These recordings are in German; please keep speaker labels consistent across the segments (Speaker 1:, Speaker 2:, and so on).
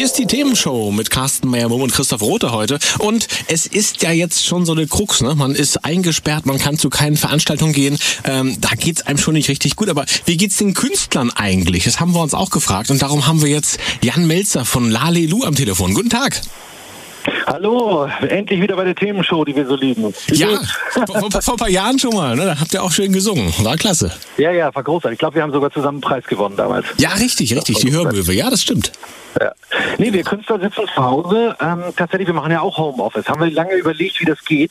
Speaker 1: Hier ist die Themenshow mit Carsten Meyer-Mumm und Christoph Rote heute. Und es ist ja jetzt schon so eine Krux, ne? Man ist eingesperrt, man kann zu keinen Veranstaltungen gehen. Ähm, da geht's einem schon nicht richtig gut. Aber wie geht's den Künstlern eigentlich? Das haben wir uns auch gefragt. Und darum haben wir jetzt Jan Melzer von Lalelu am Telefon. Guten Tag.
Speaker 2: Hallo, endlich wieder bei der Themenshow, die wir so lieben. Wie
Speaker 1: Ja, vor, vor, ein paar Jahren schon mal. Ne? Da habt ihr auch schön gesungen. War klasse.
Speaker 2: Ja, ja, war großartig. Ich glaube, wir haben sogar zusammen einen Preis gewonnen damals.
Speaker 1: Ja, richtig, richtig. Die Hörböwe. Ja, das stimmt.
Speaker 2: Ja. Nee, wir Künstler sitzen zu Hause. Ähm, tatsächlich, wir machen ja auch Homeoffice. Haben wir lange überlegt, wie das geht.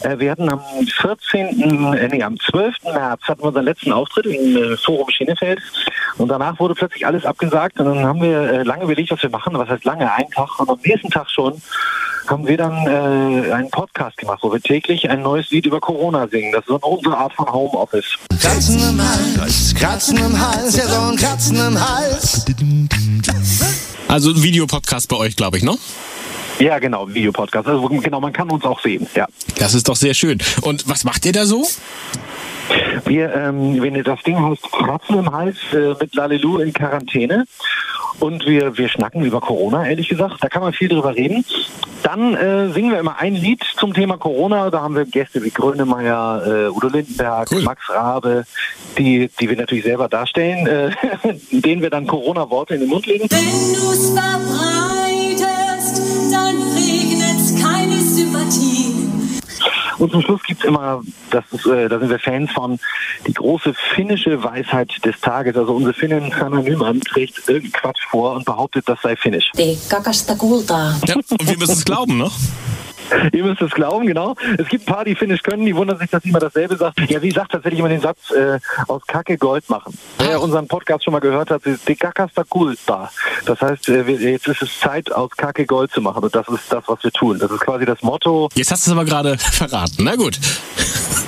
Speaker 2: Äh, wir hatten am 14., äh, nee, am 12. März hatten wir unseren letzten Auftritt im äh, Forum Schienefeld. Und danach wurde plötzlich alles abgesagt. Und dann haben wir äh, lange überlegt, was wir machen. Was heißt lange? Ein Tag. Und am nächsten Tag schon haben wir dann äh, einen Podcast gemacht, wo wir täglich ein neues Lied über Corona singen. Das ist so unsere Art von Homeoffice.
Speaker 3: Kratzen im Hals, Kratzen im Hals, ja so ein Kratzen im Hals.
Speaker 1: Also ein Videopodcast bei euch, glaube ich, ne?
Speaker 2: Ja, genau, Videopodcast. Also genau, man kann uns auch sehen. Ja.
Speaker 1: Das ist doch sehr schön. Und was macht ihr da so?
Speaker 2: Wir, ähm, wenn ihr das Ding heißt Kratzen im Hals äh, mit Lalelu in Quarantäne. Und wir, wir schnacken über Corona, ehrlich gesagt. Da kann man viel drüber reden. Dann äh, singen wir immer ein Lied zum Thema Corona. Da haben wir Gäste wie Grönemeyer, äh, Udo Lindenberg,
Speaker 1: Cool.
Speaker 2: Max Rabe, die, die wir natürlich selber darstellen, äh, denen wir dann Corona-Worte in den Mund legen.
Speaker 4: Wenn du's verbreitest,
Speaker 2: Und zum Schluss gibt's immer, das ist, äh, da sind wir Fans von, die große finnische Weisheit des Tages. Also unsere Finnin Hanna Nyman trägt irgendeinen Quatsch vor und behauptet, das sei finnisch.
Speaker 1: Ja, und wir müssen es glauben, ne?
Speaker 2: Ihr müsst es glauben, genau. Es gibt ein paar, die Finnisch können, die wundern sich, dass immer dasselbe sagt. Ja, sie sagt tatsächlich immer den Satz, äh, aus Kacke Gold machen. Wer unseren Podcast schon mal gehört hat, ist die Kakasta Kulta. Das heißt, äh, jetzt ist es Zeit, aus Kacke Gold zu machen. Und das ist das, was wir tun. Das ist quasi das Motto.
Speaker 1: Jetzt hast du es aber gerade verraten. Na gut.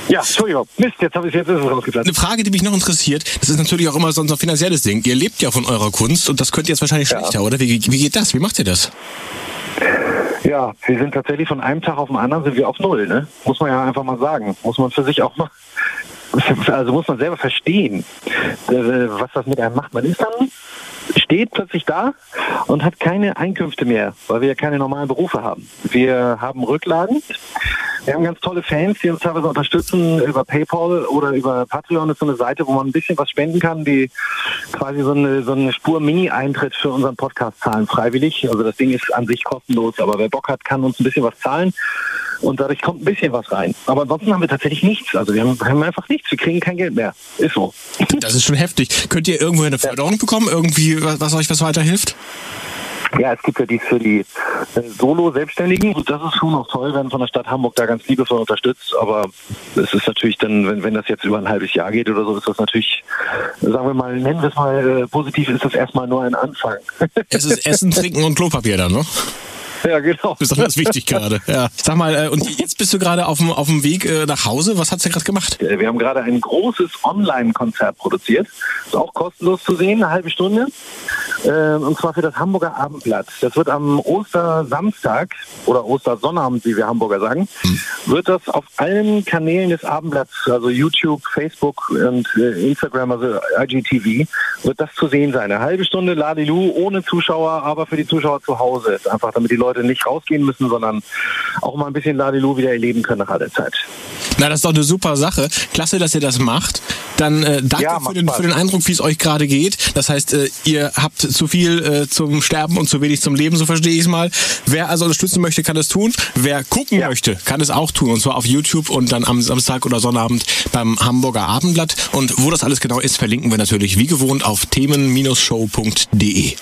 Speaker 2: Ja, Entschuldigung. Mist, jetzt, hab ich, jetzt ist es
Speaker 1: Eine
Speaker 2: rausgeplatzt.
Speaker 1: Frage, die mich noch interessiert, das ist natürlich auch immer so ein so ein finanzielles Ding. Ihr lebt ja von eurer Kunst und das könnt ihr jetzt wahrscheinlich
Speaker 2: Ja.
Speaker 1: schlechter, oder? Wie, wie geht das? Wie macht ihr das?
Speaker 2: Ja, wir sind tatsächlich von einem Tag auf den anderen sind wir auf Null, ne? Muss man ja einfach mal sagen. Muss man für sich auch mal, also muss man selber verstehen, äh, was das mit einem macht. Man ist dann, steht plötzlich da und hat keine Einkünfte mehr, weil wir ja keine normalen Berufe haben. Wir haben Rücklagen. Wir haben ganz tolle Fans, die uns teilweise unterstützen über PayPal oder über Patreon. Das ist so eine Seite, wo man ein bisschen was spenden kann, die quasi so eine, so eine Spur Mini-Eintritt für unseren Podcast zahlen, freiwillig. Also das Ding ist an sich kostenlos, aber wer Bock hat, kann uns ein bisschen was zahlen. Und dadurch kommt ein bisschen was rein. Aber ansonsten haben wir tatsächlich nichts. Also wir haben, einfach nichts. Wir kriegen kein Geld mehr. Ist so.
Speaker 1: Das ist schon heftig. Könnt ihr irgendwo eine Förderung bekommen? Irgendwie, was, was euch was weiterhilft?
Speaker 2: Ja, es gibt ja dies für die äh, Solo-Selbstständigen und das ist schon auch toll, wenn von der Stadt Hamburg da ganz liebevoll unterstützt. Aber es ist natürlich dann, wenn, wenn das jetzt über ein halbes Jahr geht oder so, ist das natürlich, sagen wir mal, nennen wir es mal äh, positiv, ist das erstmal nur ein Anfang.
Speaker 1: Es ist Essen, Trinken und Klopapier dann, ne?
Speaker 2: ja, genau.
Speaker 1: Besonders wichtig gerade. Ja. Sag mal, äh, und jetzt bist du gerade auf dem, auf dem Weg äh, nach Hause. Was hast du gerade gemacht?
Speaker 2: Wir haben gerade ein großes Online-Konzert produziert. Ist auch kostenlos zu sehen, eine halbe Stunde. Ähm, Und zwar für das Hamburger Abendblatt. Das wird am Ostersamstag oder Ostersonnabend, wie wir Hamburger sagen, wird das auf allen Kanälen des Abendblatts, also YouTube, Facebook und äh, Instagram, also IGTV, wird das zu sehen sein. Eine halbe Stunde Ladilu ohne Zuschauer, aber für die Zuschauer zu Hause. Einfach damit die Leute nicht rausgehen müssen, sondern auch mal ein bisschen Ladilu wieder erleben können nach all der Zeit.
Speaker 1: Na, das ist doch eine super Sache. Klasse, dass ihr das macht. Dann äh, danke
Speaker 2: Ja,
Speaker 1: für, den, für den Eindruck, wie es euch gerade geht. Das heißt, äh, ihr habt zu viel äh, zum Sterben und zu wenig zum Leben, so verstehe ich es mal. Wer also unterstützen möchte, kann es tun. Wer gucken
Speaker 2: Ja.
Speaker 1: möchte, kann es auch tun. Und zwar auf YouTube und dann am Samstag oder Sonnabend beim Hamburger Abendblatt. Und wo das alles genau ist, verlinken wir natürlich wie gewohnt auf themen-show.de.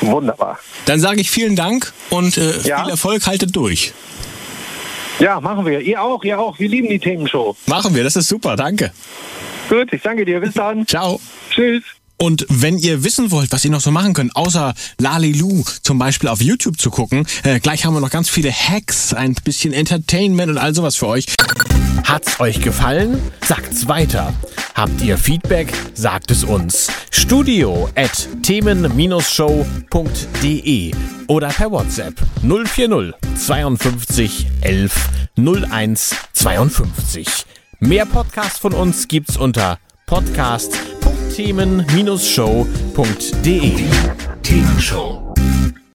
Speaker 2: Wunderbar.
Speaker 1: Dann sage ich vielen Dank und äh,
Speaker 2: Ja.
Speaker 1: viel Erfolg, haltet durch.
Speaker 2: Ja, machen wir. Ihr auch, ihr auch. Wir lieben die Themenshow.
Speaker 1: Machen wir, das ist super, danke.
Speaker 2: Gut, ich danke dir. Bis dann.
Speaker 1: Ciao.
Speaker 2: Tschüss.
Speaker 1: Und wenn ihr wissen wollt, was ihr noch so machen könnt, außer Lalilu zum Beispiel auf YouTube zu gucken, äh, gleich haben wir noch ganz viele Hacks, ein bisschen Entertainment und all sowas für euch.
Speaker 5: Hat's euch gefallen? Sagt's weiter. Habt ihr Feedback? Sagt es uns. Studio at themen-show.de oder per WhatsApp 040 52 11 01 52. Mehr Podcasts von uns gibt's unter podcast.themen-show.de.
Speaker 6: Themenshow.